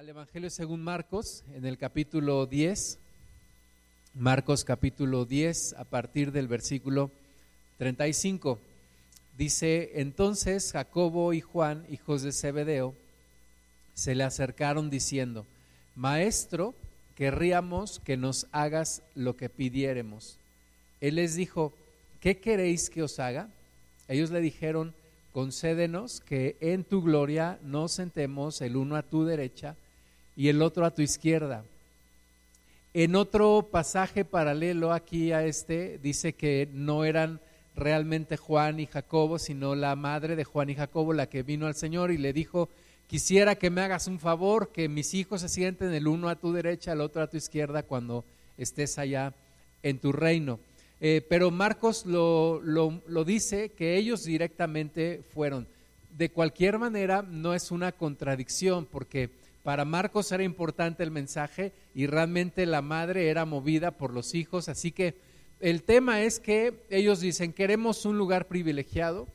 al Evangelio según Marcos, en el capítulo 10, Marcos capítulo 10, a partir del versículo 35. Dice, entonces Jacobo y Juan, hijos de Zebedeo, se le acercaron diciendo, Maestro, querríamos que nos hagas lo que pidiéremos. Él les dijo, ¿qué queréis que os haga? Ellos le dijeron, concédenos que en tu gloria nos sentemos el uno a tu derecha y el otro a tu izquierda. En otro pasaje paralelo aquí a este dice que no eran realmente Juan y Jacobo, sino la madre de Juan y Jacobo la que vino al Señor y le dijo, quisiera que me hagas un favor, que mis hijos se sienten el uno a tu derecha, el otro a tu izquierda cuando estés allá en tu reino. Eh, pero Marcos lo, lo, dice que ellos directamente fueron. De cualquier manera, no es una contradicción, porque para Marcos era importante el mensaje y realmente la madre era movida por los hijos. Así que el tema es que ellos dicen, queremos un lugar privilegiado,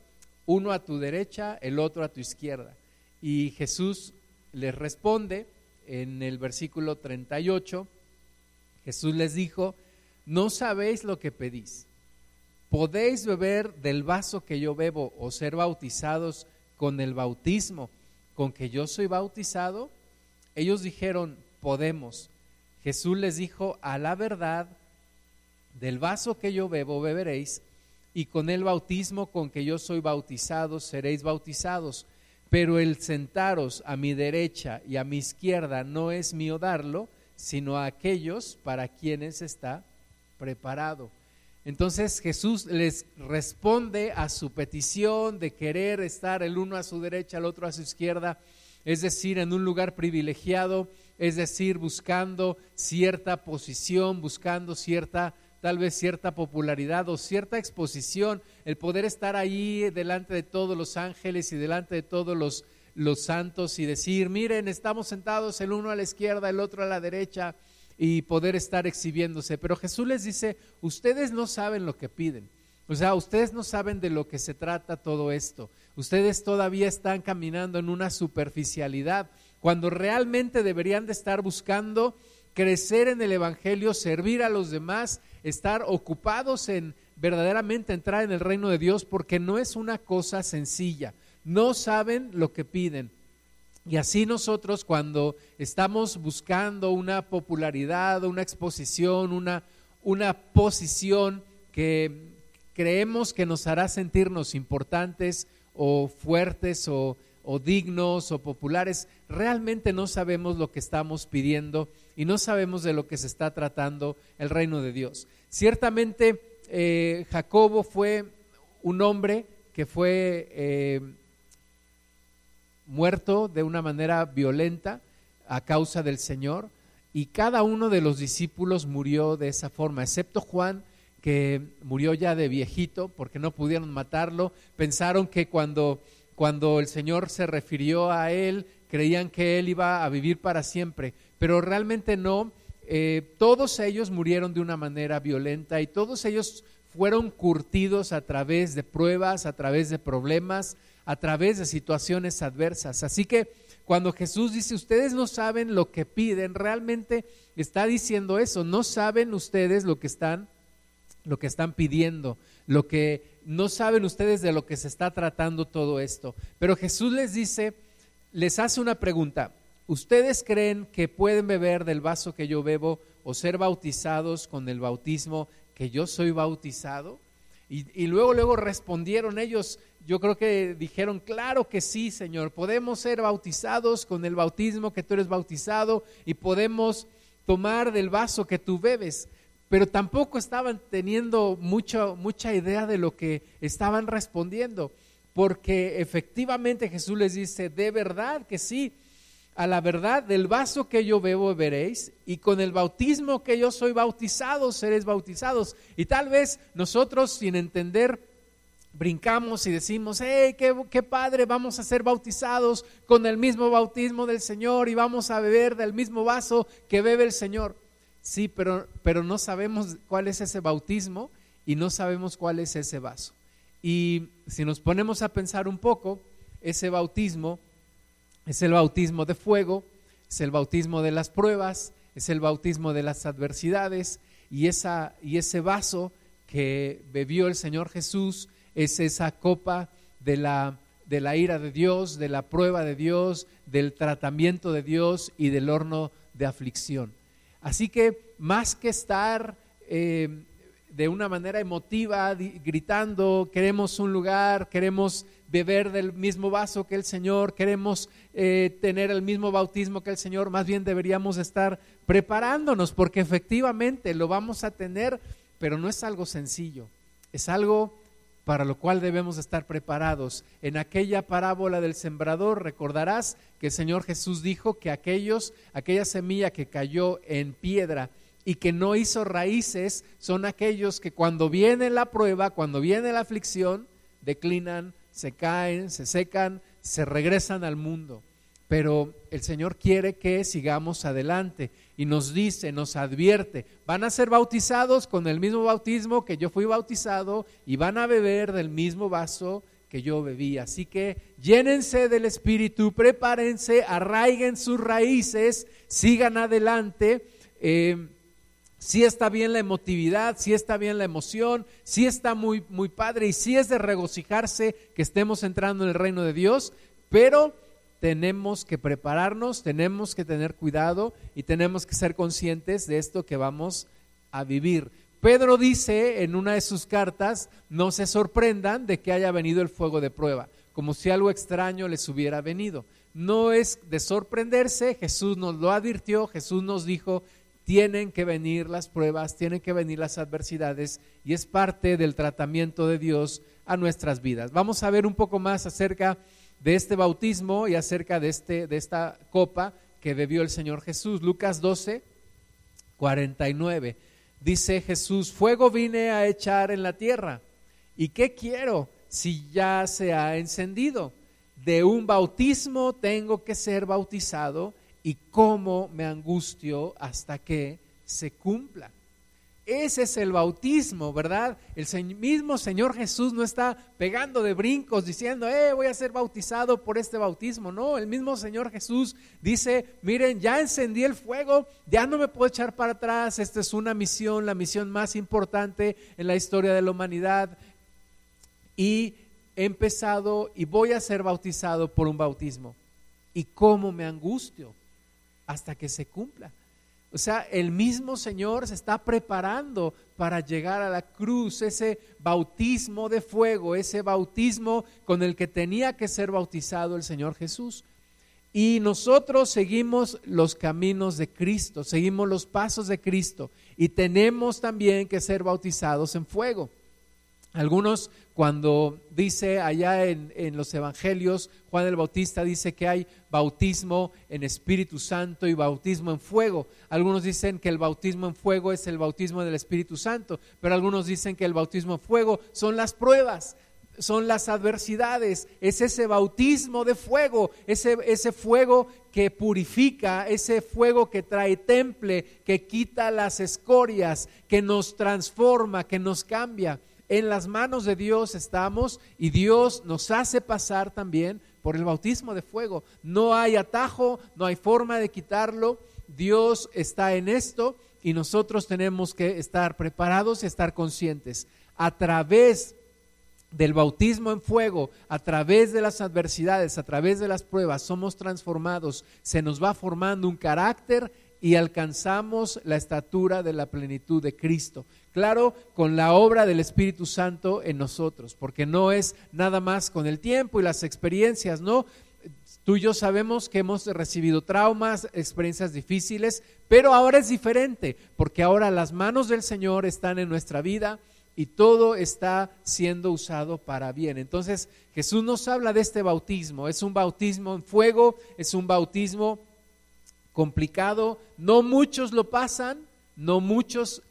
uno a tu derecha, el otro a tu izquierda. Y Jesús les responde en el versículo 38, Jesús les dijo, no sabéis lo que pedís. ¿Podéis beber del vaso que yo bebo o ser bautizados con el bautismo con que yo soy bautizado? Ellos dijeron, podemos. Jesús les dijo, a la verdad, del vaso que yo bebo beberéis, y con el bautismo con que yo soy bautizado seréis bautizados. Pero el sentaros a mi derecha y a mi izquierda no es mío darlo, sino a aquellos para quienes está preparado. Entonces Jesús les responde a su petición de querer estar el uno a su derecha, el otro a su izquierda, es decir, en un lugar privilegiado, es decir, buscando cierta posición, buscando cierta, tal vez cierta popularidad o cierta exposición, el poder estar ahí delante de todos los ángeles y delante de todos los, los santos y decir, miren, estamos sentados el uno a la izquierda, el otro a la derecha y poder estar exhibiéndose. Pero Jesús les dice, ustedes no saben lo que piden. O sea, ustedes no saben de lo que se trata todo esto. Ustedes todavía están caminando en una superficialidad, cuando realmente deberían de estar buscando crecer en el Evangelio, servir a los demás, estar ocupados en verdaderamente entrar en el reino de Dios, porque no es una cosa sencilla. No saben lo que piden. Y así nosotros cuando estamos buscando una popularidad, una exposición, una, una posición que creemos que nos hará sentirnos importantes o fuertes o, o dignos o populares, realmente no sabemos lo que estamos pidiendo y no sabemos de lo que se está tratando el reino de Dios. Ciertamente eh, Jacobo fue un hombre que fue... Eh, muerto de una manera violenta a causa del Señor y cada uno de los discípulos murió de esa forma, excepto Juan que murió ya de viejito porque no pudieron matarlo, pensaron que cuando, cuando el Señor se refirió a él, creían que él iba a vivir para siempre, pero realmente no, eh, todos ellos murieron de una manera violenta y todos ellos fueron curtidos a través de pruebas, a través de problemas, a través de situaciones adversas. Así que cuando Jesús dice, ustedes no saben lo que piden, realmente está diciendo eso, no saben ustedes lo que están lo que están pidiendo, lo que no saben ustedes de lo que se está tratando todo esto. Pero Jesús les dice, les hace una pregunta, ¿ustedes creen que pueden beber del vaso que yo bebo o ser bautizados con el bautismo que yo soy bautizado? Y, luego, luego respondieron ellos, yo creo que dijeron, claro que sí, Señor, podemos ser bautizados con el bautismo que tú eres bautizado y podemos tomar del vaso que tú bebes, pero tampoco estaban teniendo mucho, mucha idea de lo que estaban respondiendo, porque efectivamente Jesús les dice, de verdad que sí, a la verdad del vaso que yo bebo beberéis y con el bautismo que yo soy bautizado seréis bautizados. Y tal vez nosotros sin entender brincamos y decimos, hey, qué, qué, padre, vamos a ser bautizados con el mismo bautismo del Señor y vamos a beber del mismo vaso que bebe el Señor. Sí, pero, pero no sabemos cuál es ese bautismo y no sabemos cuál es ese vaso. Y si nos ponemos a pensar un poco, ese bautismo es el bautismo de fuego, es el bautismo de las pruebas, es el bautismo de las adversidades y, esa, y ese vaso que bebió el Señor Jesús es esa copa de la, de la ira de Dios, de la prueba de Dios, del tratamiento de Dios y del horno de aflicción. Así que más que estar eh, de una manera emotiva, gritando, queremos un lugar, queremos beber del mismo vaso que el Señor, queremos eh, tener el mismo bautismo que el Señor, más bien deberíamos estar preparándonos porque efectivamente lo vamos a tener, pero no es algo sencillo, es algo para lo cual debemos estar preparados. En aquella parábola del sembrador recordarás que el Señor Jesús dijo que aquellos, aquella semilla que cayó en piedra, y que no hizo raíces son aquellos que cuando viene la prueba, cuando viene la aflicción, declinan, se caen, se secan, se regresan al mundo. Pero el Señor quiere que sigamos adelante y nos dice, nos advierte, van a ser bautizados con el mismo bautismo que yo fui bautizado y van a beber del mismo vaso que yo bebí. Así que llénense del Espíritu, prepárense, arraiguen sus raíces, sigan adelante. Eh, sí está bien la emotividad, sí está bien la emoción, sí está muy, muy padre y sí es de regocijarse que estemos entrando en el reino de Dios, pero tenemos que prepararnos, tenemos que tener cuidado y tenemos que ser conscientes de esto que vamos a vivir. Pedro dice en una de sus cartas, no se sorprendan de que haya venido el fuego de prueba, como si algo extraño les hubiera venido. No es de sorprenderse, Jesús nos lo advirtió, Jesús nos dijo tienen que venir las pruebas, tienen que venir las adversidades y es parte del tratamiento de Dios a nuestras vidas. Vamos a ver un poco más acerca de este bautismo y acerca de, este, de esta copa que bebió el Señor Jesús. Lucas 12, 49. Dice Jesús, fuego vine a echar en la tierra. ¿Y qué quiero si ya se ha encendido? De un bautismo tengo que ser bautizado y cómo me angustio hasta que se cumpla. Ese es el bautismo, ¿verdad? El mismo Señor Jesús no está pegando de brincos diciendo, eh, voy a ser bautizado por este bautismo. No, el mismo Señor Jesús dice, miren, ya encendí el fuego, ya no me puedo echar para atrás. Esta es una misión, la misión más importante en la historia de la humanidad. Y he empezado y voy a ser bautizado por un bautismo. ¿Y cómo me angustio? hasta que se cumpla. O sea, el mismo Señor se está preparando para llegar a la cruz, ese bautismo de fuego, ese bautismo con el que tenía que ser bautizado el Señor Jesús. Y nosotros seguimos los caminos de Cristo, seguimos los pasos de Cristo y tenemos también que ser bautizados en fuego. Algunos cuando dice allá en, los evangelios, Juan el Bautista dice que hay bautismo en Espíritu Santo y bautismo en fuego. Algunos dicen que el bautismo en fuego es el bautismo del Espíritu Santo, pero algunos dicen que el bautismo en fuego son las pruebas, son las adversidades, es ese bautismo de fuego, ese, ese fuego que purifica, ese fuego que trae temple, que quita las escorias, que nos transforma, que nos cambia en las manos de Dios estamos y Dios nos hace pasar también por el bautismo de fuego. No hay atajo, no hay forma de quitarlo. Dios está en esto y nosotros tenemos que estar preparados y estar conscientes. A través del bautismo en fuego, a través de las adversidades, a través de las pruebas, somos transformados, se nos va formando un carácter y alcanzamos la estatura de la plenitud de Cristo. Claro, con la obra del Espíritu Santo en nosotros, porque no es nada más con el tiempo y las experiencias, ¿no? Tú y yo sabemos que hemos recibido traumas, experiencias difíciles, pero ahora es diferente, porque ahora las manos del Señor están en nuestra vida y todo está siendo usado para bien. Entonces Jesús nos habla de este bautismo, es un bautismo en fuego, es un bautismo complicado, no muchos lo pasan, no muchos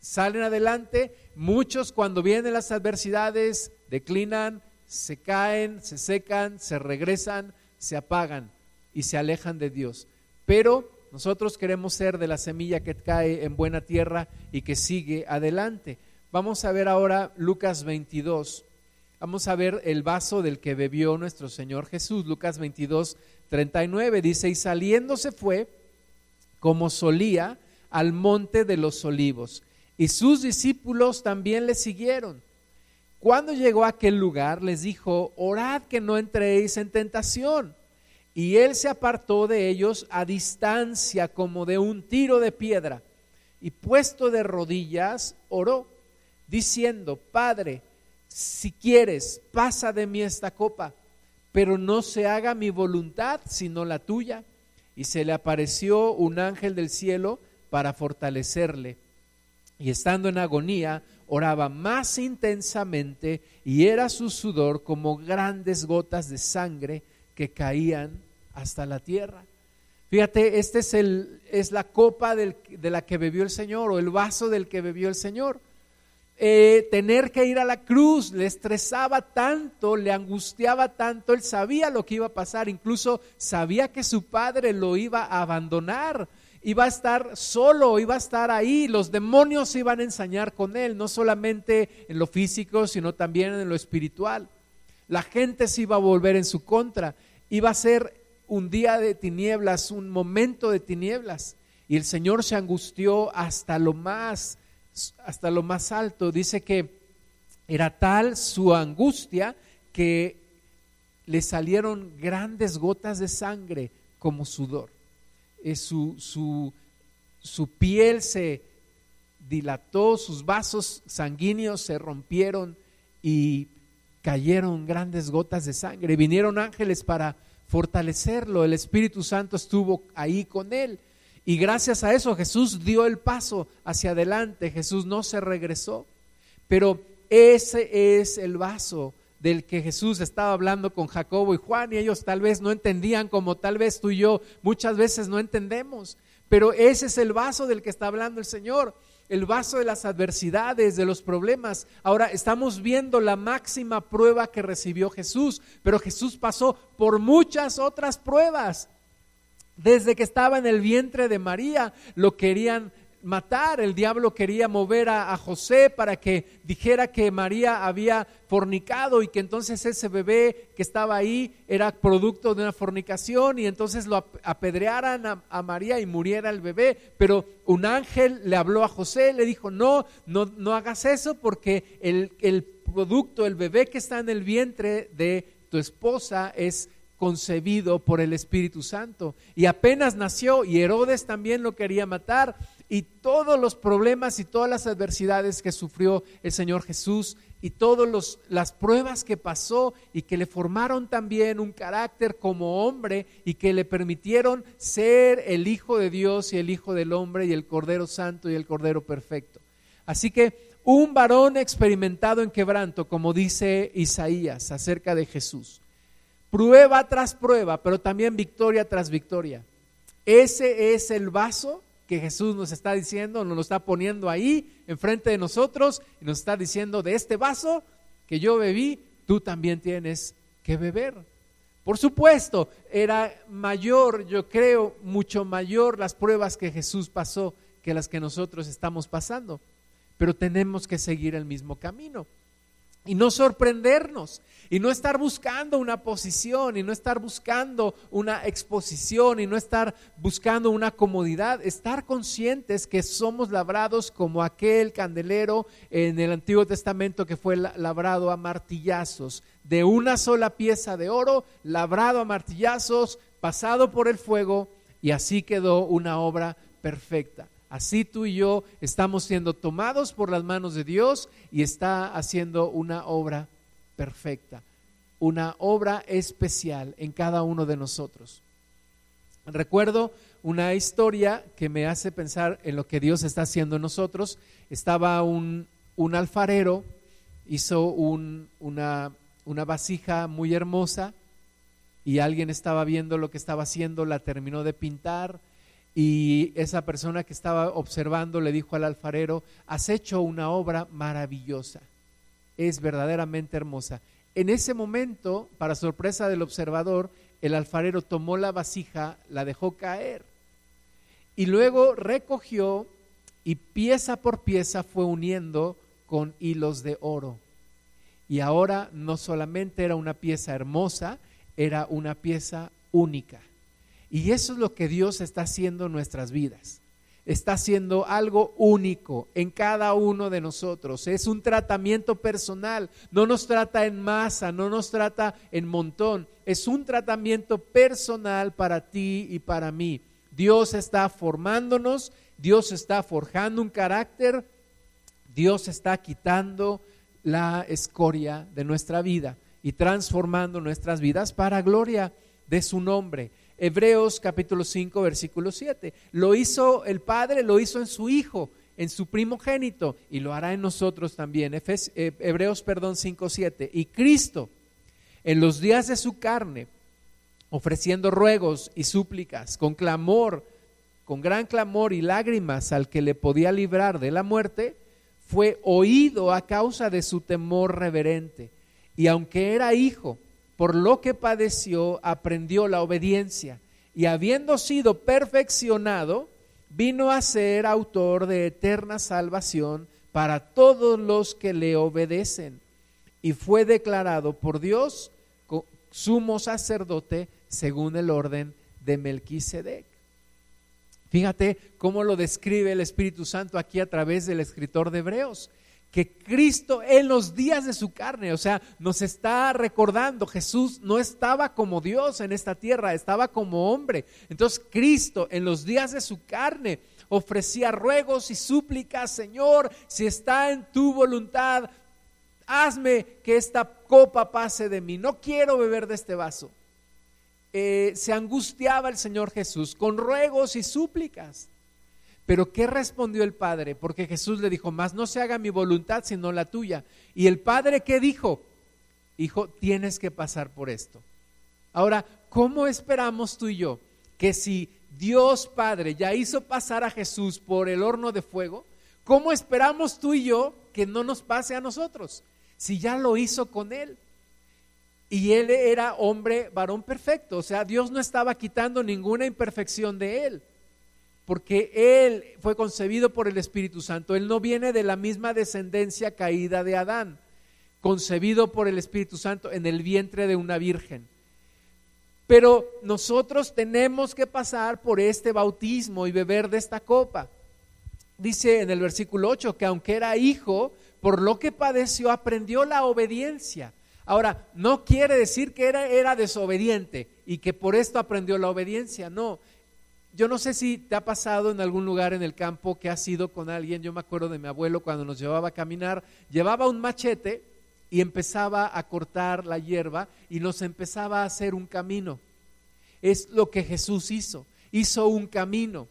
salen adelante, muchos cuando vienen las adversidades declinan, se caen, se secan, se regresan, se apagan y se alejan de Dios. Pero nosotros queremos ser de la semilla que cae en buena tierra y que sigue adelante. Vamos a ver ahora Lucas 22, Vamos a ver el vaso del que bebió nuestro Señor Jesús. Lucas 22, 39 dice, y saliendo se fue, como solía, al monte de los olivos. Y sus discípulos también le siguieron. Cuando llegó a aquel lugar, les dijo, orad que no entréis en tentación. Y él se apartó de ellos a distancia como de un tiro de piedra. Y puesto de rodillas, oró, diciendo, Padre, si quieres, pasa de mí esta copa, pero no se haga mi voluntad, sino la tuya. Y se le apareció un ángel del cielo para fortalecerle. Y estando en agonía, oraba más intensamente y era su sudor como grandes gotas de sangre que caían hasta la tierra. Fíjate, esta es, es la copa de la que bebió el Señor o el vaso del que bebió el Señor. Eh, tener que ir a la cruz le estresaba tanto, le angustiaba tanto, él sabía lo que iba a pasar, incluso sabía que su padre lo iba a abandonar, iba a estar solo, iba a estar ahí, los demonios iban a ensañar con él, no solamente en lo físico, sino también en lo espiritual. La gente se iba a volver en su contra, iba a ser un día de tinieblas, un momento de tinieblas, y el Señor se angustió hasta lo más hasta lo más alto. Dice que era tal su angustia que le salieron grandes gotas de sangre como sudor. Eh, su, su, su piel se dilató, sus vasos sanguíneos se rompieron y cayeron grandes gotas de sangre. Vinieron ángeles para fortalecerlo. El Espíritu Santo estuvo ahí con él. Y gracias a eso Jesús dio el paso hacia adelante, Jesús no se regresó. Pero ese es el vaso del que Jesús estaba hablando con Jacobo y Juan y ellos tal vez no entendían como tal vez tú y yo muchas veces no entendemos. Pero ese es el vaso del que está hablando el Señor, el vaso de las adversidades, de los problemas. Ahora estamos viendo la máxima prueba que recibió Jesús, pero Jesús pasó por muchas otras pruebas. Desde que estaba en el vientre de María lo querían matar, el diablo quería mover a, José para que dijera que María había fornicado y que entonces ese bebé que estaba ahí era producto de una fornicación y entonces lo apedrearan a, María y muriera el bebé. Pero un ángel le habló a José, le dijo, no, no, no hagas eso porque el, el producto, el bebé que está en el vientre de tu esposa es concebido por el Espíritu Santo. Y apenas nació y Herodes también lo quería matar. Y todos los problemas y todas las adversidades que sufrió el Señor Jesús y todas las pruebas que pasó y que le formaron también un carácter como hombre y que le permitieron ser el Hijo de Dios y el Hijo del hombre y el Cordero Santo y el Cordero Perfecto. Así que un varón experimentado en quebranto, como dice Isaías acerca de Jesús prueba tras prueba, pero también victoria tras victoria. Ese es el vaso que Jesús nos está diciendo, nos lo está poniendo ahí enfrente de nosotros y nos está diciendo, de este vaso que yo bebí, tú también tienes que beber. Por supuesto, era mayor, yo creo, mucho mayor las pruebas que Jesús pasó que las que nosotros estamos pasando, pero tenemos que seguir el mismo camino y no sorprendernos y no estar buscando una posición y no estar buscando una exposición y no estar buscando una comodidad, estar conscientes que somos labrados como aquel candelero en el Antiguo Testamento que fue labrado a martillazos, de una sola pieza de oro, labrado a martillazos, pasado por el fuego y así quedó una obra perfecta. Así tú y yo estamos siendo tomados por las manos de Dios y está haciendo una obra perfecta, una obra especial en cada uno de nosotros. Recuerdo una historia que me hace pensar en lo que Dios está haciendo en nosotros. Estaba un, alfarero, hizo una, una vasija muy hermosa y alguien estaba viendo lo que estaba haciendo, la terminó de pintar y esa persona que estaba observando le dijo al alfarero, has hecho una obra maravillosa, es verdaderamente hermosa. En ese momento, para sorpresa del observador, el alfarero tomó la vasija, la dejó caer y luego recogió y pieza por pieza fue uniendo con hilos de oro. Y ahora no solamente era una pieza hermosa, era una pieza única. Y eso es lo que Dios está haciendo en nuestras vidas. Está haciendo algo único en cada uno de nosotros. Es un tratamiento personal. No nos trata en masa, no nos trata en montón. Es un tratamiento personal para ti y para mí. Dios está formándonos, Dios está forjando un carácter, Dios está quitando la escoria de nuestra vida y transformando nuestras vidas para gloria de su nombre. Hebreos capítulo 5, versículo 7. Lo hizo el Padre, lo hizo en su Hijo, en su primogénito, y lo hará en nosotros también. Eh, Hebreos, perdón, 5, 7. Y Cristo, en los días de su carne, ofreciendo ruegos y súplicas, con clamor, con gran clamor y lágrimas al que le podía librar de la muerte, fue oído a causa de su temor reverente. Y aunque era hijo, por lo que padeció, aprendió la obediencia. Y habiendo sido perfeccionado, vino a ser autor de eterna salvación para todos los que le obedecen. Y fue declarado por Dios sumo sacerdote según el orden de Melquisedec. Fíjate cómo lo describe el Espíritu Santo aquí a través del escritor de Hebreos que Cristo en los días de su carne, o sea, nos está recordando, Jesús no estaba como Dios en esta tierra, estaba como hombre. Entonces Cristo en los días de su carne ofrecía ruegos y súplicas, Señor, si está en tu voluntad, hazme que esta copa pase de mí, no quiero beber de este vaso. Eh, se angustiaba el Señor Jesús con ruegos y súplicas. Pero ¿qué respondió el Padre? Porque Jesús le dijo, más no se haga mi voluntad sino la tuya. Y el Padre ¿qué dijo? Hijo, tienes que pasar por esto. Ahora, ¿cómo esperamos tú y yo que si Dios Padre ya hizo pasar a Jesús por el horno de fuego, ¿cómo esperamos tú y yo que no nos pase a nosotros? Si ya lo hizo con Él. Y Él era hombre, varón perfecto. O sea, Dios no estaba quitando ninguna imperfección de Él porque Él fue concebido por el Espíritu Santo. Él no viene de la misma descendencia caída de Adán, concebido por el Espíritu Santo en el vientre de una virgen. Pero nosotros tenemos que pasar por este bautismo y beber de esta copa. Dice en el versículo 8 que aunque era hijo, por lo que padeció, aprendió la obediencia. Ahora, no quiere decir que era, era desobediente y que por esto aprendió la obediencia, no yo no sé si te ha pasado en algún lugar en el campo que has ido con alguien, yo me acuerdo de mi abuelo cuando nos llevaba a caminar, llevaba un machete y empezaba a cortar la hierba y nos empezaba a hacer un camino. Es lo que Jesús hizo, hizo un camino,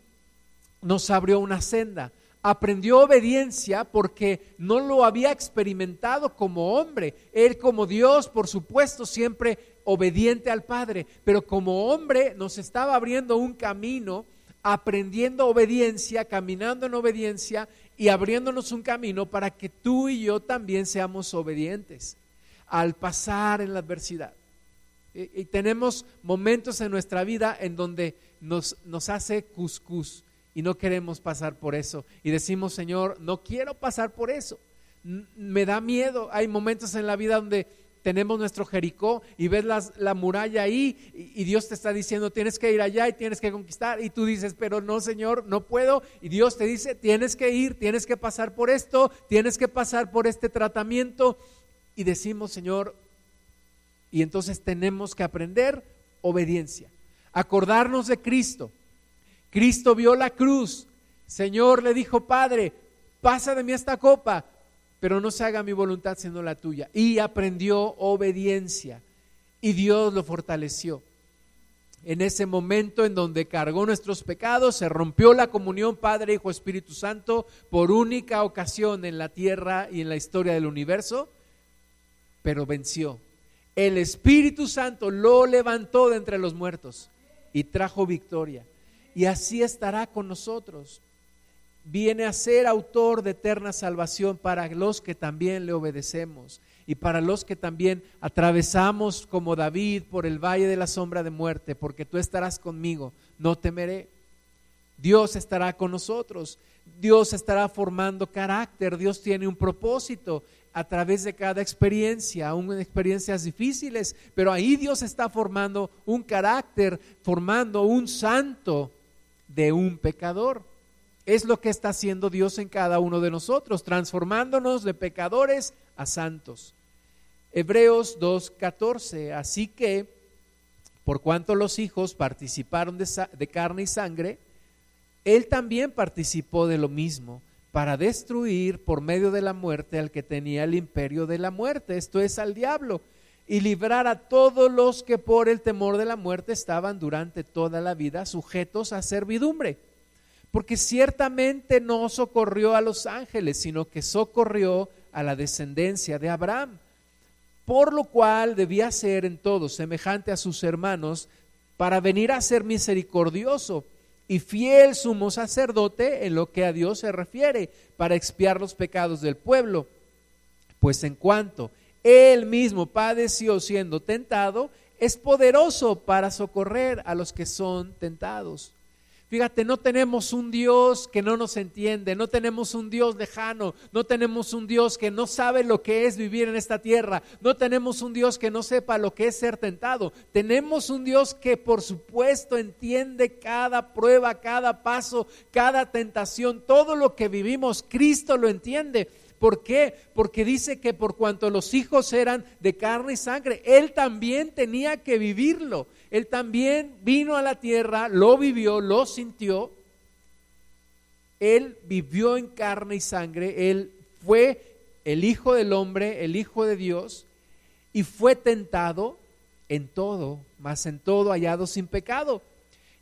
nos abrió una senda, aprendió obediencia porque no lo había experimentado como hombre. Él como Dios, por supuesto, siempre obediente al Padre, pero como hombre nos estaba abriendo un camino, aprendiendo obediencia, caminando en obediencia y abriéndonos un camino para que tú y yo también seamos obedientes al pasar en la adversidad. Y, tenemos momentos en nuestra vida en donde nos, nos hace cuscús y no queremos pasar por eso. Y decimos, Señor, no quiero pasar por eso. Me da miedo. Hay momentos en la vida donde tenemos nuestro Jericó y ves la muralla ahí y, Dios te está diciendo tienes que ir allá y tienes que conquistar. Y tú dices, pero no Señor, no puedo. Y Dios te dice, tienes que ir, tienes que pasar por esto, tienes que pasar por este tratamiento. Y decimos, Señor, y entonces tenemos que aprender obediencia, acordarnos de Cristo. Cristo vio la cruz, Señor le dijo, Padre, pasa de mí esta copa, pero no se haga mi voluntad sino la tuya. Y aprendió obediencia y Dios lo fortaleció. En ese momento en donde cargó nuestros pecados, se rompió la comunión Padre, Hijo, Espíritu Santo por única ocasión en la tierra y en la historia del universo, pero venció. El Espíritu Santo lo levantó de entre los muertos y trajo victoria. Y así estará con nosotros viene a ser autor de eterna salvación para los que también le obedecemos y para los que también atravesamos como David por el valle de la sombra de muerte, porque tú estarás conmigo, no temeré. Dios estará con nosotros. Dios estará formando carácter, Dios tiene un propósito a través de cada experiencia, aún en experiencias difíciles, pero ahí Dios está formando un carácter, formando un santo de un pecador. Es lo que está haciendo Dios en cada uno de nosotros, transformándonos de pecadores a santos. Hebreos 2.14, así que, por cuanto los hijos participaron de, de carne y sangre, él también participó de lo mismo para destruir por medio de la muerte al que tenía el imperio de la muerte, esto es al diablo, y librar a todos los que por el temor de la muerte estaban durante toda la vida sujetos a servidumbre. Porque ciertamente no socorrió a los ángeles, sino que socorrió a la descendencia de Abraham, por lo cual debía ser en todo semejante a sus hermanos para venir a ser misericordioso y fiel sumo sacerdote en lo que a Dios se refiere para expiar los pecados del pueblo. Pues en cuanto él mismo padeció siendo tentado, es poderoso para socorrer a los que son tentados. Fíjate, no tenemos un Dios que no nos entiende, no tenemos un Dios lejano, no tenemos un Dios que no sabe lo que es vivir en esta tierra, no tenemos un Dios que no sepa lo que es ser tentado. Tenemos un Dios que por supuesto entiende cada prueba, cada paso, cada tentación, todo lo que vivimos, Cristo lo entiende. ¿Por qué? Porque dice que por cuanto los hijos eran de carne y sangre, Él también tenía que vivirlo. Él también vino a la tierra, lo vivió, lo sintió. Él vivió en carne y sangre, Él fue el Hijo del Hombre, el Hijo de Dios, y fue tentado en todo, mas en todo hallado sin pecado.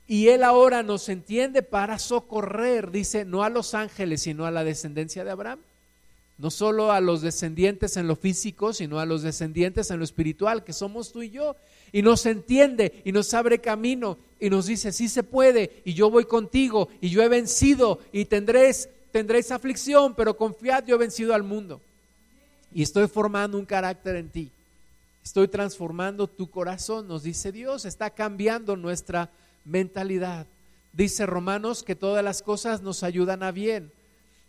Y Él ahora nos entiende para socorrer, dice, no a los ángeles, sino a la descendencia de Abraham no solo a los descendientes en lo físico, sino a los descendientes en lo espiritual, que somos tú y yo. Y nos entiende y nos abre camino y nos dice, sí se puede, y yo voy contigo, y yo he vencido, y tendréis, tendréis aflicción, pero confiad, yo he vencido al mundo. Y estoy formando un carácter en ti. Estoy transformando tu corazón, nos dice Dios, está cambiando nuestra mentalidad. Dice Romanos que todas las cosas nos ayudan a bien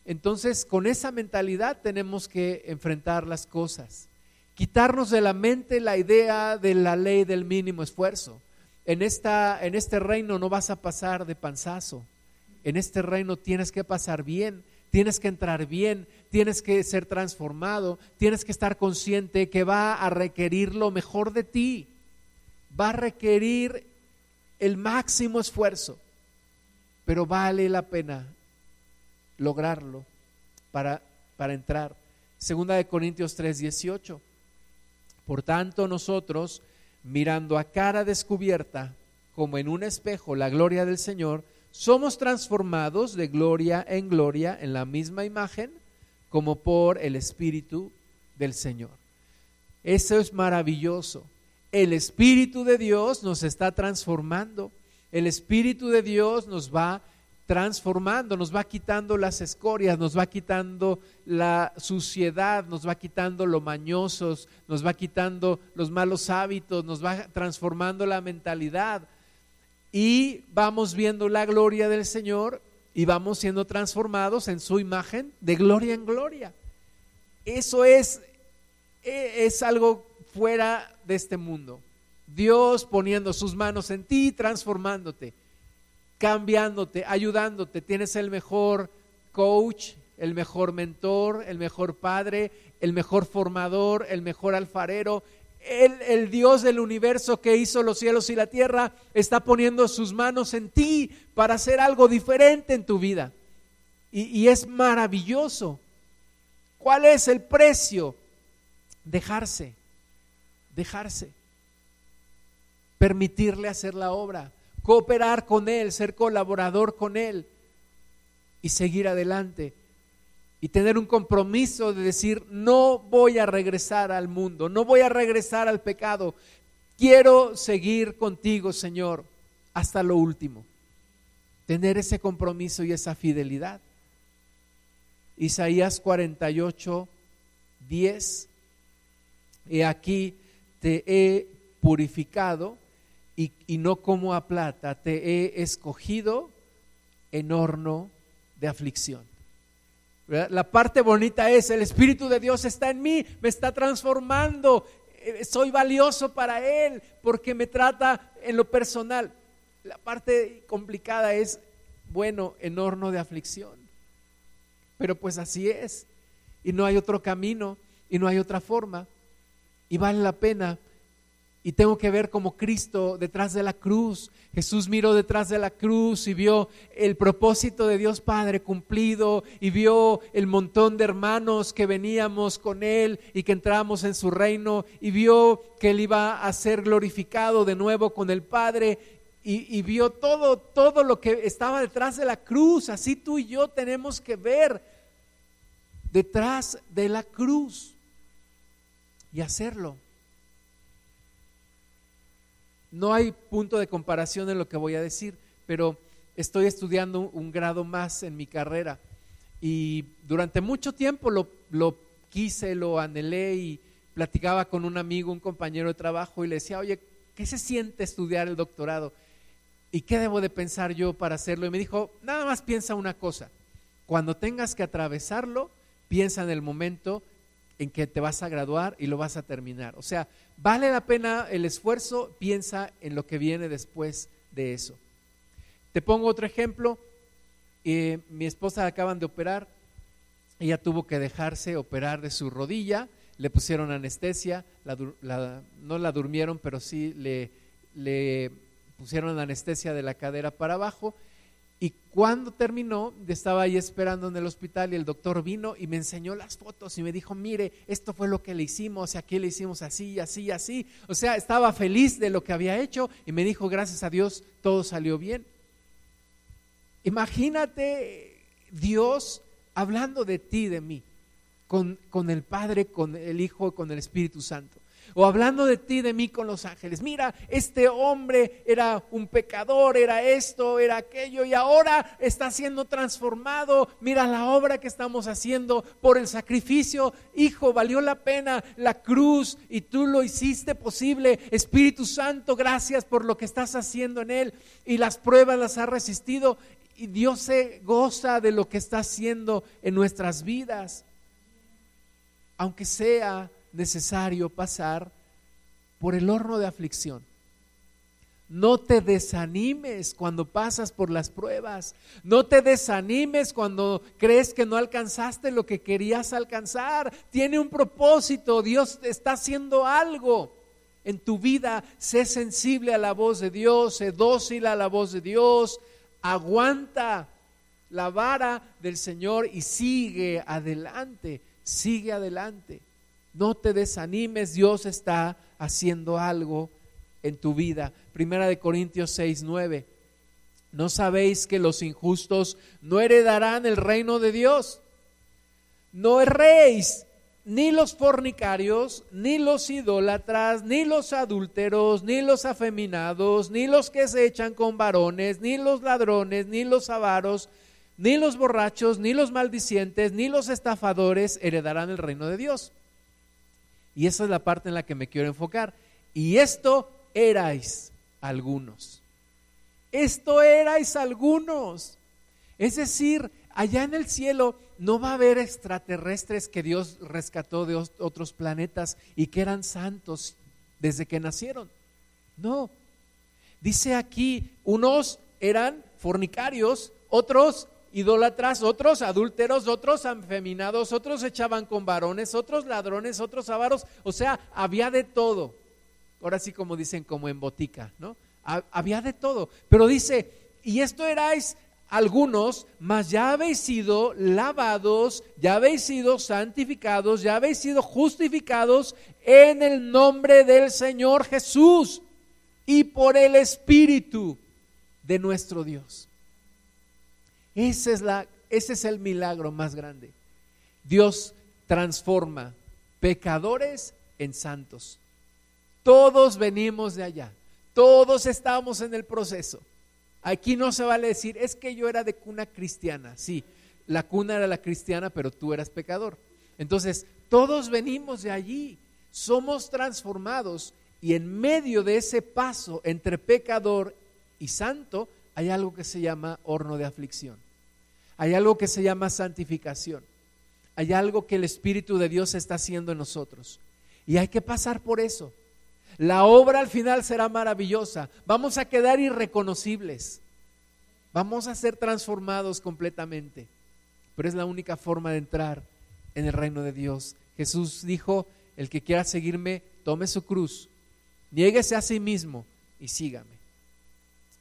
entonces, con esa mentalidad tenemos que enfrentar las cosas. Quitarnos de la mente la idea de la ley del mínimo esfuerzo. En, esta, en este reino no vas a pasar de panzazo. En este reino tienes que pasar bien, tienes que entrar bien, tienes que ser transformado, tienes que estar consciente que va a requerir lo mejor de ti. Va a requerir el máximo esfuerzo, pero vale la pena lograrlo para, para entrar. Segunda de Corintios 3, 18. Por tanto, nosotros, mirando a cara descubierta, como en un espejo, la gloria del Señor, somos transformados de gloria en gloria en la misma imagen, como por el Espíritu del Señor. Eso es maravilloso. El Espíritu de Dios nos está transformando. El Espíritu de Dios nos va transformando, nos va quitando las escorias, nos va quitando la suciedad, nos va quitando lo mañosos, nos va quitando los malos hábitos, nos va transformando la mentalidad. Y vamos viendo la gloria del Señor y vamos siendo transformados en su imagen de gloria en gloria. Eso es, e, es algo fuera de este mundo. Dios poniendo sus manos en ti, transformándote cambiándote, ayudándote. Tienes el mejor coach, el mejor mentor, el mejor padre, el mejor formador, el mejor alfarero. El, Dios del universo que hizo los cielos y la tierra está poniendo sus manos en ti para hacer algo diferente en tu vida. Y es maravilloso. ¿Cuál es el precio? Dejarse, dejarse, permitirle hacer la obra cooperar con Él, ser colaborador con Él y seguir adelante. Y tener un compromiso de decir, no voy a regresar al mundo, no voy a regresar al pecado, quiero seguir contigo, Señor, hasta lo último. Tener ese compromiso y esa fidelidad. Isaías 48, 10. He aquí te he purificado y, no como a plata, te he escogido en horno de aflicción. La parte bonita es, el Espíritu de Dios está en mí, me está transformando, eh, soy valioso para Él porque me trata en lo personal. La parte complicada es, bueno, en horno de aflicción. Pero pues así es. Y no hay otro camino y no hay otra forma. Y vale la pena y tengo que ver como Cristo detrás de la cruz. Jesús miró detrás de la cruz y vio el propósito de Dios Padre cumplido y vio el montón de hermanos que veníamos con Él y que entramos en su reino y vio que Él iba a ser glorificado de nuevo con el Padre y, y vio todo, todo lo que estaba detrás de la cruz. Así tú y yo tenemos que ver detrás de la cruz y hacerlo. No hay punto de comparación en lo que voy a decir, pero estoy estudiando un grado más en mi carrera y durante mucho tiempo lo, quise, lo anhelé y platicaba con un amigo, un compañero de trabajo y le decía, oye, ¿qué se siente estudiar el doctorado? ¿Y qué debo de pensar yo para hacerlo? Y me dijo, nada más piensa una cosa, cuando tengas que atravesarlo, piensa en el momento en que te vas a graduar y lo vas a terminar. O sea, vale la pena el esfuerzo, piensa en lo que viene después de eso. Te pongo otro ejemplo. Eh, mi esposa acaban de operar, ella tuvo que dejarse operar de su rodilla, le pusieron anestesia, no la durmieron, pero sí le pusieron anestesia de la cadera para abajo y cuando terminó, estaba ahí esperando en el hospital y el doctor vino y me enseñó las fotos y me dijo, mire, esto fue lo que le hicimos aquí le hicimos así, así, así. O sea, estaba feliz de lo que había hecho y me dijo, gracias a Dios, todo salió bien. Imagínate Dios hablando de ti, de mí, con, con el Padre, con el Hijo, con el Espíritu Santo o hablando de ti, de mí con los ángeles. Mira, este hombre era un pecador, era esto, era aquello, y ahora está siendo transformado. Mira la obra que estamos haciendo por el sacrificio. Hijo, valió la pena la cruz y tú lo hiciste posible. Espíritu Santo, gracias por lo que estás haciendo en él. Y las pruebas las ha resistido. Y Dios se goza de lo que está haciendo en nuestras vidas. Aunque sea necesario pasar por el horno de aflicción. No te desanimes cuando pasas por las pruebas. No te desanimes cuando crees que no alcanzaste lo que querías alcanzar. Tiene un propósito. Dios está haciendo algo en tu vida. Sé sensible a la voz de Dios. Sé dócil a la voz de Dios. Aguanta la vara del Señor y sigue adelante. Sigue adelante. No te desanimes, Dios está haciendo algo en tu vida. Primera de Corintios 6, 9. ¿No sabéis que los injustos no heredarán el reino de Dios? No erréis, ni los fornicarios, ni los idólatras, ni los adúlteros, ni los afeminados, ni los que se echan con varones, ni los ladrones, ni los avaros, ni los borrachos, ni los maldicientes, ni los estafadores heredarán el reino de Dios. Y esa es la parte en la que me quiero enfocar. Y esto erais algunos. Esto erais algunos. Es decir, allá en el cielo no va a haber extraterrestres que Dios rescató de otros planetas y que eran santos desde que nacieron. No. Dice aquí, unos eran fornicarios, otros idólatras, otros adúlteros, otros afeminados, otros echaban con varones, otros ladrones, otros avaros, o sea, había de todo. Ahora sí como dicen como en botica, ¿no? Había de todo, pero dice, y esto erais algunos, mas ya habéis sido lavados, ya habéis sido santificados, ya habéis sido justificados en el nombre del Señor Jesús y por el Espíritu de nuestro Dios. Ese es, la, ese es el milagro más grande. Dios transforma pecadores en santos. Todos venimos de allá. Todos estamos en el proceso. Aquí no se vale decir, es que yo era de cuna cristiana. Sí, la cuna era la cristiana, pero tú eras pecador. Entonces, todos venimos de allí. Somos transformados y en medio de ese paso entre pecador y santo, hay algo que se llama horno de aflicción. Hay algo que se llama santificación. Hay algo que el Espíritu de Dios está haciendo en nosotros. Y hay que pasar por eso. La obra al final será maravillosa. Vamos a quedar irreconocibles. Vamos a ser transformados completamente. Pero es la única forma de entrar en el reino de Dios. Jesús dijo, el que quiera seguirme, tome su cruz, niéguese a sí mismo y sígame.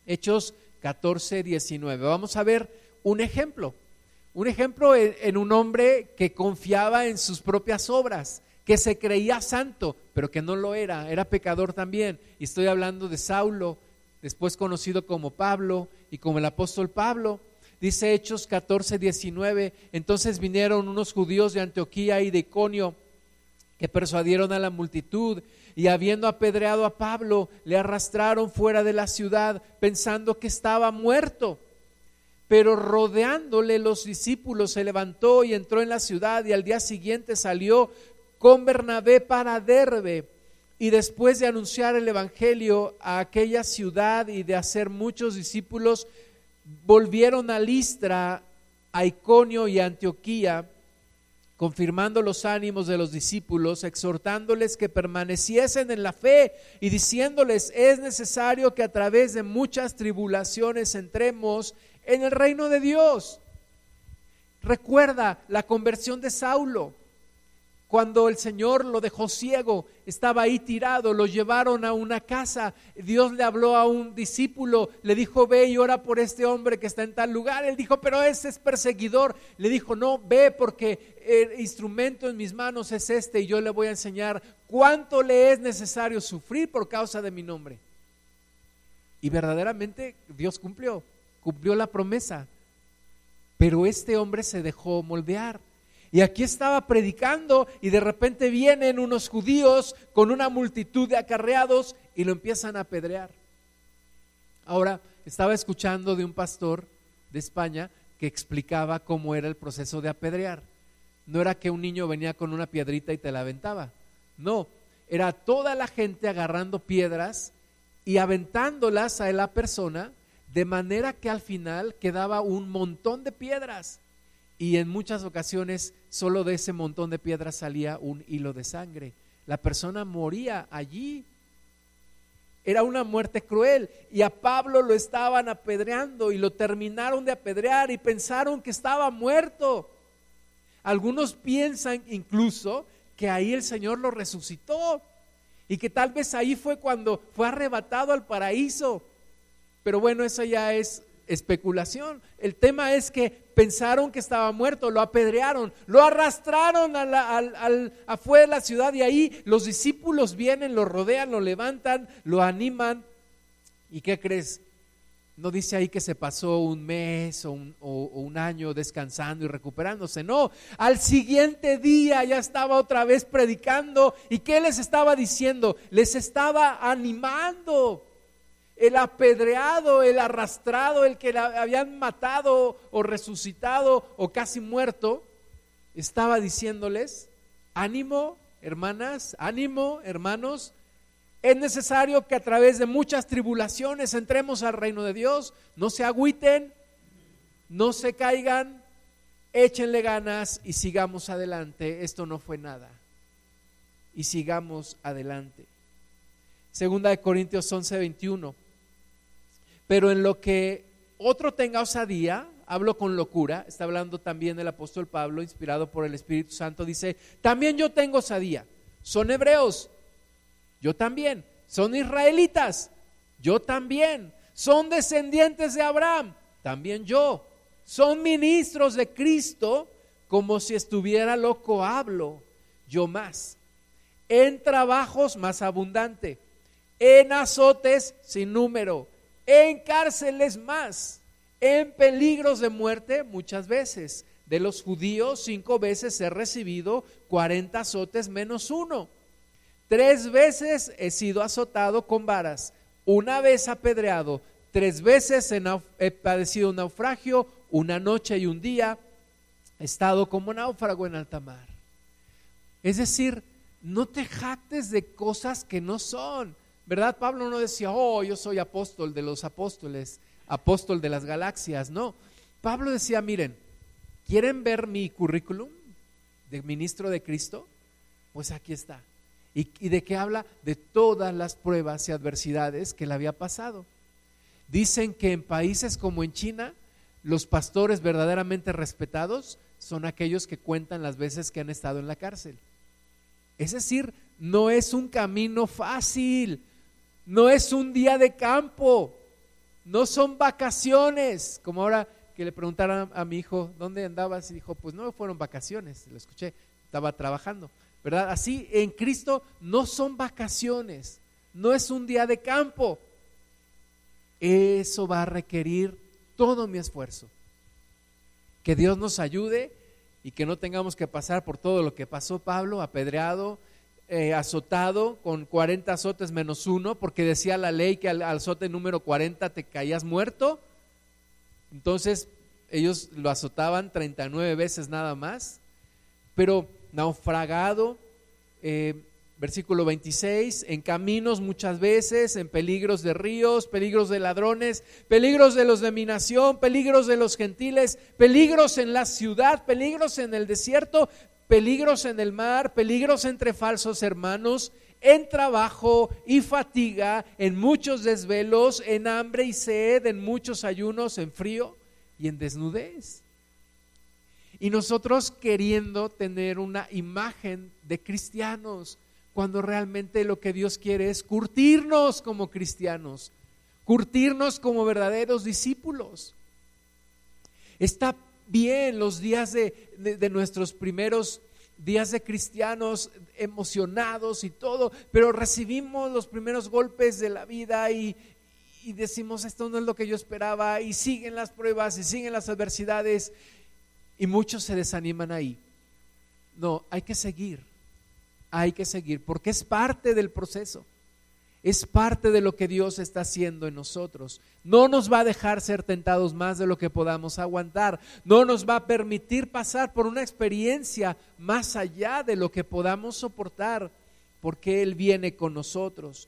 Hechos 14, 19. Vamos a ver un ejemplo. Un ejemplo en, un hombre que confiaba en sus propias obras, que se creía santo, pero que no lo era, era pecador también. Y estoy hablando de Saulo, después conocido como Pablo y como el apóstol Pablo. Dice Hechos 14, 19, entonces vinieron unos judíos de Antioquía y de Iconio que persuadieron a la multitud y habiendo apedreado a Pablo, le arrastraron fuera de la ciudad pensando que estaba muerto. Pero rodeándole los discípulos se levantó y entró en la ciudad y al día siguiente salió con Bernabé para Derbe. Y después de anunciar el Evangelio a aquella ciudad y de hacer muchos discípulos, volvieron a Listra, a Iconio y a Antioquía, confirmando los ánimos de los discípulos, exhortándoles que permaneciesen en la fe y diciéndoles, es necesario que a través de muchas tribulaciones entremos en el reino de Dios. Recuerda la conversión de Saulo. Cuando el Señor lo dejó ciego, estaba ahí tirado, lo llevaron a una casa. Dios le habló a un discípulo, le dijo, ve y ora por este hombre que está en tal lugar. Él dijo, pero ese es perseguidor. Le dijo, no, ve porque el instrumento en mis manos es este y yo le voy a enseñar cuánto le es necesario sufrir por causa de mi nombre. Y verdaderamente Dios cumplió, cumplió la promesa. Pero este hombre se dejó moldear y aquí estaba predicando y de repente vienen unos judíos con una multitud de acarreados y lo empiezan a apedrear. Ahora, estaba escuchando de un pastor de España que explicaba cómo era el proceso de apedrear. No era que un niño venía con una piedrita y te la aventaba. No, era toda la gente agarrando piedras y aventándolas a la persona de manera que al final quedaba un montón de piedras y en muchas ocasiones solo de ese montón de piedras salía un hilo de sangre. La persona moría allí. Era una muerte cruel y a Pablo lo estaban apedreando y lo terminaron de apedrear y pensaron que estaba muerto. Algunos piensan incluso que ahí el Señor lo resucitó y que tal vez ahí fue cuando fue arrebatado al paraíso. Pero bueno, eso ya es especulación. El tema es que pensaron que estaba muerto, lo apedrearon, lo arrastraron al, afuera de la ciudad y ahí los discípulos vienen, lo rodean, lo levantan, lo animan. ¿Y qué crees? No dice ahí que se pasó un mes o un, o un, año descansando y recuperándose. No, al siguiente día ya estaba otra vez predicando. ¿Y qué les estaba diciendo? Les estaba animando el apedreado, el arrastrado, el que la habían matado o resucitado o casi muerto, estaba diciéndoles, ánimo, hermanas, ánimo, hermanos, es necesario que a través de muchas tribulaciones entremos al reino de Dios, no se agüiten, no se caigan, échenle ganas y sigamos adelante, esto no fue nada, y sigamos adelante. Segunda de Corintios 11, 21. Pero en lo que otro tenga osadía, hablo con locura, está hablando también el apóstol Pablo, inspirado por el Espíritu Santo, dice, también yo tengo osadía. Son hebreos, yo también. Son israelitas, yo también. Son descendientes de Abraham, también yo. Son ministros de Cristo, como si estuviera loco hablo, yo más. En trabajos más abundante, en azotes sin número en cárceles más, en peligros de muerte muchas veces. De los judíos cinco veces he recibido cuarenta azotes menos uno. Tres veces he sido azotado con varas, una vez apedreado, tres veces he, padecido naufragio, una noche y un día he estado como náufrago en alta mar. Es decir, no te jactes de cosas que no son. ¿Verdad? Pablo no decía, oh, yo soy apóstol de los apóstoles. apóstol de las galaxias, no. Pablo decía, miren, ¿quieren ver mi currículum de ministro de Cristo? Pues aquí está. ¿Y, de qué habla? De todas las pruebas y adversidades que le había pasado. Dicen que en países como en China, los pastores verdaderamente respetados son aquellos que cuentan las veces que han estado en la cárcel. Es decir, no es un camino fácil, no es un día de campo, no son vacaciones, como ahora que le preguntaron a mi hijo, ¿dónde andabas? Y dijo, pues no fueron vacaciones, lo escuché, estaba trabajando, ¿verdad? Así en Cristo no son vacaciones, no es un día de campo. Eso va a requerir todo mi esfuerzo. Que Dios nos ayude y que no tengamos que pasar por todo lo que pasó Pablo, apedreado, eh, azotado con 40 azotes menos uno, porque decía la ley que al, azote número 40 te caías muerto. Entonces ellos lo azotaban 39 veces nada más, pero naufragado, eh, Versículo 26, en caminos muchas veces, en peligros de ríos, peligros de ladrones, peligros de los de mi nación, peligros de los gentiles, peligros en la ciudad, peligros en el desierto, peligros en el mar, peligros entre falsos hermanos, en trabajo y fatiga, en muchos desvelos, en hambre y sed, en muchos ayunos, en frío y en desnudez. Y nosotros queriendo tener una imagen de cristianos, cuando realmente lo que Dios quiere es curtirnos como cristianos, curtirnos como verdaderos discípulos. Está bien los días de, nuestros primeros días de cristianos emocionados y todo, pero recibimos los primeros golpes de la vida y, y decimos, esto no es lo que yo esperaba, y siguen las pruebas y siguen las adversidades, y muchos se desaniman ahí. No, hay que seguir hay que seguir, porque es parte del proceso, es parte de lo que Dios está haciendo en nosotros. No nos va a dejar ser tentados más de lo que podamos aguantar, no nos va a permitir pasar por una experiencia más allá de lo que podamos soportar, porque Él viene con nosotros.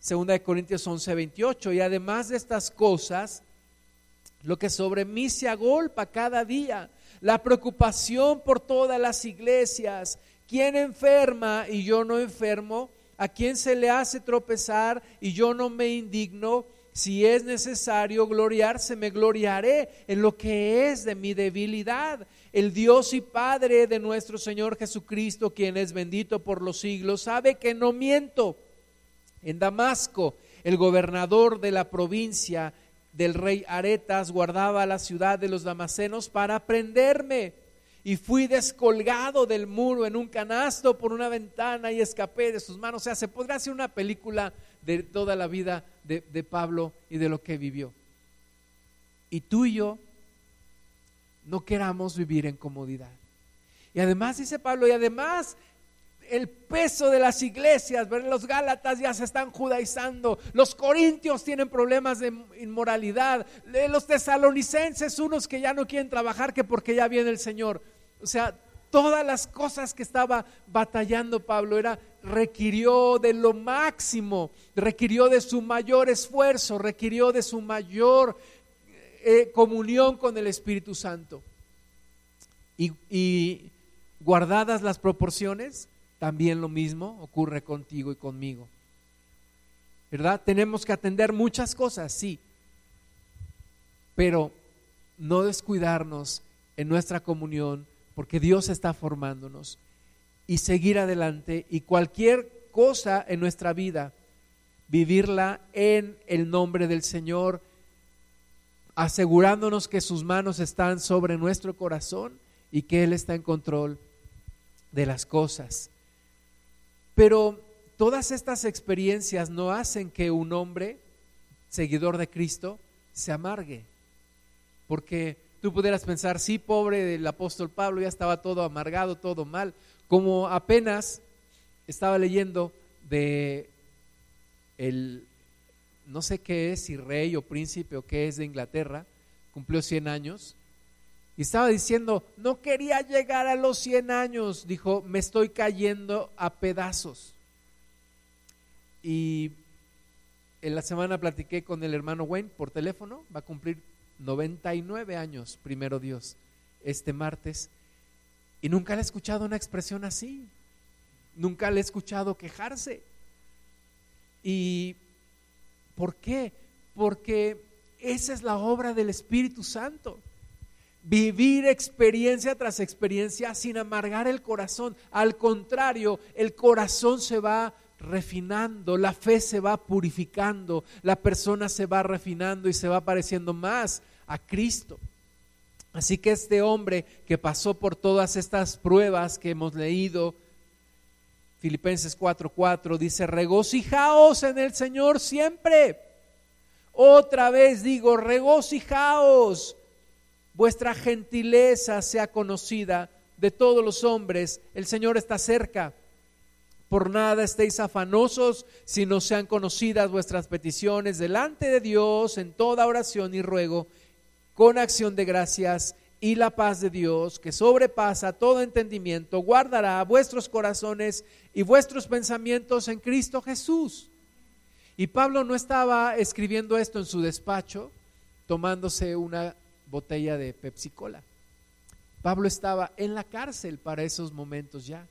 Segunda de Corintios 11, 28, y además de estas cosas, lo que sobre mí se agolpa cada día, la preocupación por todas las iglesias, ¿Quién enferma y yo no enfermo? ¿A quién se le hace tropezar y yo no me indigno? Si es necesario gloriarse, me gloriaré en lo que es de mi debilidad. El Dios y Padre de nuestro Señor Jesucristo, quien es bendito por los siglos, sabe que no miento. En Damasco, el gobernador de la provincia del rey Aretas guardaba la ciudad de los damasenos para prenderme y fui descolgado del muro en un canasto por una ventana y escapé de sus manos. O sea, se podrá hacer una película de toda la vida de, de Pablo y de lo que vivió. Y tú y yo no queramos vivir en comodidad. Y además, dice Pablo, y además el peso de las iglesias, los Gálatas ya se están judaizando, los corintios tienen problemas de inmoralidad, los tesalonicenses, unos que ya no quieren trabajar que porque ya viene el Señor. O sea, todas las cosas que estaba batallando Pablo era requirió de lo máximo, requirió de su mayor esfuerzo, requirió de su mayor eh, comunión con el Espíritu Santo. Y guardadas las proporciones, también lo mismo ocurre contigo y conmigo. ¿Verdad? Tenemos que atender muchas cosas, sí, pero no descuidarnos en nuestra comunión porque Dios está formándonos y seguir adelante y cualquier cosa en nuestra vida, vivirla en el nombre del Señor, asegurándonos que sus manos están sobre nuestro corazón y que Él está en control de las cosas. Pero todas estas experiencias no hacen que un hombre, seguidor de Cristo, se amargue, porque Tú pudieras pensar, sí, pobre del apóstol Pablo, ya estaba todo amargado, todo mal, como apenas estaba leyendo de el, no sé qué es, si rey o príncipe o qué es de Inglaterra, cumplió 100 años, y estaba diciendo, no quería llegar a los 100 años, dijo, me estoy cayendo a pedazos. Y en la semana platiqué con el hermano Wayne por teléfono, va a cumplir 99 años, primero Dios, este martes, y nunca le he escuchado una expresión así, nunca le he escuchado quejarse. ¿Y por qué? Porque esa es la obra del Espíritu Santo. Vivir experiencia tras experiencia sin amargar el corazón. Al contrario, el corazón se va refinando, la fe se va purificando, la persona se va refinando y se va pareciendo más a Cristo. Así que este hombre que pasó por todas estas pruebas que hemos leído, Filipenses 4:4 dice, regocijaos en el Señor siempre. Otra vez digo, regocijaos. Vuestra gentileza sea conocida de todos los hombres. El Señor está cerca. Por nada estéis afanosos, si no sean conocidas vuestras peticiones delante de Dios en toda oración y ruego, con acción de gracias, y la paz de Dios, que sobrepasa todo entendimiento, guardará vuestros corazones y vuestros pensamientos en Cristo Jesús. Y Pablo no estaba escribiendo esto en su despacho, tomándose una botella de Pepsi Cola. Pablo estaba en la cárcel para esos momentos ya.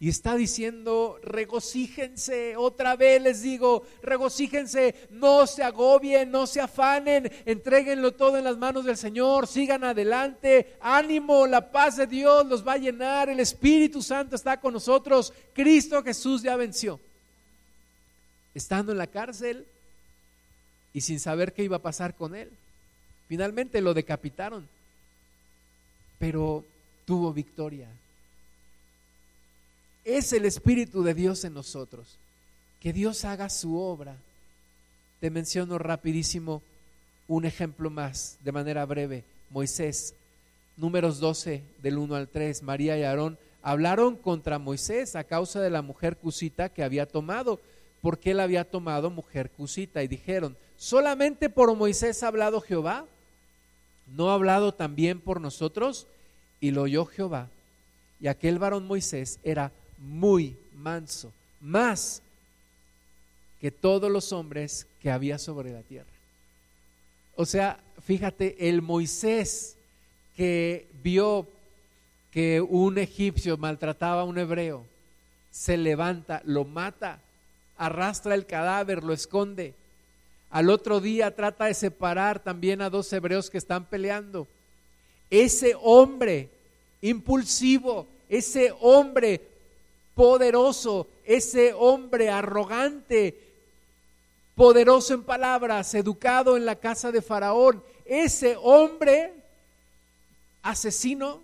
Y está diciendo, regocíjense, otra vez les digo, regocíjense, no se agobien, no se afanen, entreguenlo todo en las manos del Señor, sigan adelante, ánimo, la paz de Dios los va a llenar, el Espíritu Santo está con nosotros, Cristo Jesús ya venció. Estando en la cárcel y sin saber qué iba a pasar con él, finalmente lo decapitaron, pero tuvo victoria es el Espíritu de Dios en nosotros. Que Dios haga su obra. Te menciono rapidísimo un ejemplo más, de manera breve. Moisés, números 12 del 1 al 3, María y Aarón hablaron contra Moisés a causa de la mujer cusita que había tomado, porque él había tomado mujer cusita. Y dijeron, ¿solamente por Moisés ha hablado Jehová? ¿No ha hablado también por nosotros? Y lo oyó Jehová. Y aquel varón Moisés era muy manso, más que todos los hombres que había sobre la tierra. O sea, fíjate, el Moisés que vio que un egipcio maltrataba a un hebreo, se levanta, lo mata, arrastra el cadáver, lo esconde. Al otro día trata de separar también a dos hebreos que están peleando. Ese hombre impulsivo, ese hombre poderoso, ese hombre arrogante, poderoso en palabras, educado en la casa de Faraón, ese hombre asesino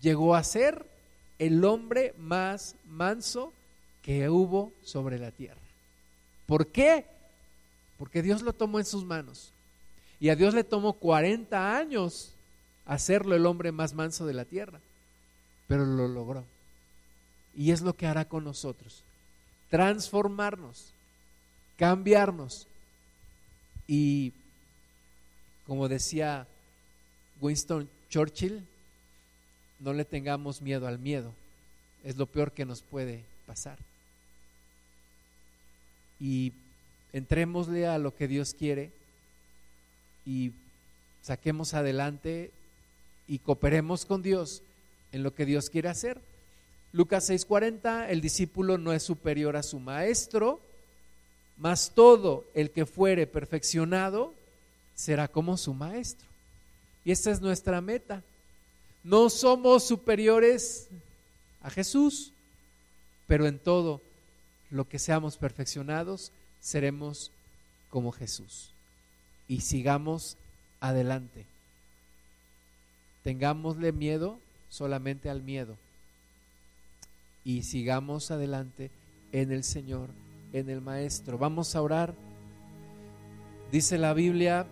llegó a ser el hombre más manso que hubo sobre la tierra. ¿Por qué? Porque Dios lo tomó en sus manos. Y a Dios le tomó 40 años hacerlo el hombre más manso de la tierra. Pero lo logró. Y es lo que hará con nosotros. Transformarnos, cambiarnos. Y como decía Winston Churchill, no le tengamos miedo al miedo. Es lo peor que nos puede pasar. Y entrémosle a lo que Dios quiere y saquemos adelante y cooperemos con Dios en lo que Dios quiere hacer. Lucas 6:40, el discípulo no es superior a su maestro, mas todo el que fuere perfeccionado será como su maestro. Y esta es nuestra meta. No somos superiores a Jesús, pero en todo lo que seamos perfeccionados, seremos como Jesús. Y sigamos adelante. Tengámosle miedo solamente al miedo y sigamos adelante en el Señor, en el Maestro. Vamos a orar. Dice la Biblia,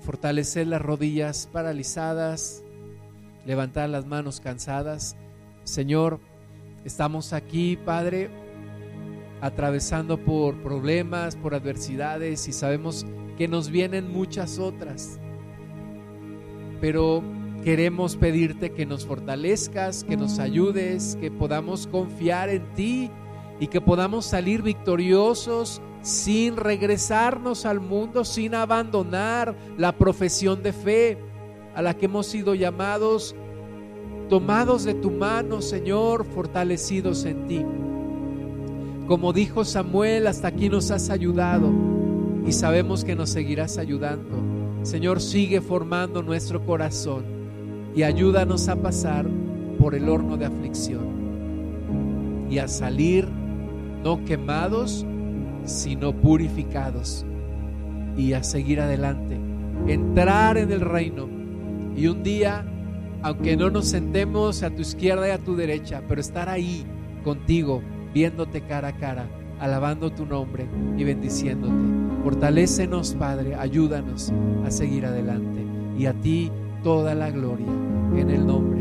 fortalecer las rodillas paralizadas, levantar las manos cansadas. Señor, estamos aquí, Padre, atravesando por problemas, por adversidades y sabemos que nos vienen muchas otras. Pero Queremos pedirte que nos fortalezcas, que nos ayudes, que podamos confiar en ti y que podamos salir victoriosos sin regresarnos al mundo, sin abandonar la profesión de fe a la que hemos sido llamados, tomados de tu mano, Señor, fortalecidos en ti. Como dijo Samuel, hasta aquí nos has ayudado y sabemos que nos seguirás ayudando. Señor, sigue formando nuestro corazón y ayúdanos a pasar por el horno de aflicción y a salir no quemados, sino purificados y a seguir adelante, entrar en el reino y un día, aunque no nos sentemos a tu izquierda y a tu derecha, pero estar ahí contigo, viéndote cara a cara, alabando tu nombre y bendiciéndote. Fortalécenos, Padre, ayúdanos a seguir adelante y a ti toda la gloria en el nombre.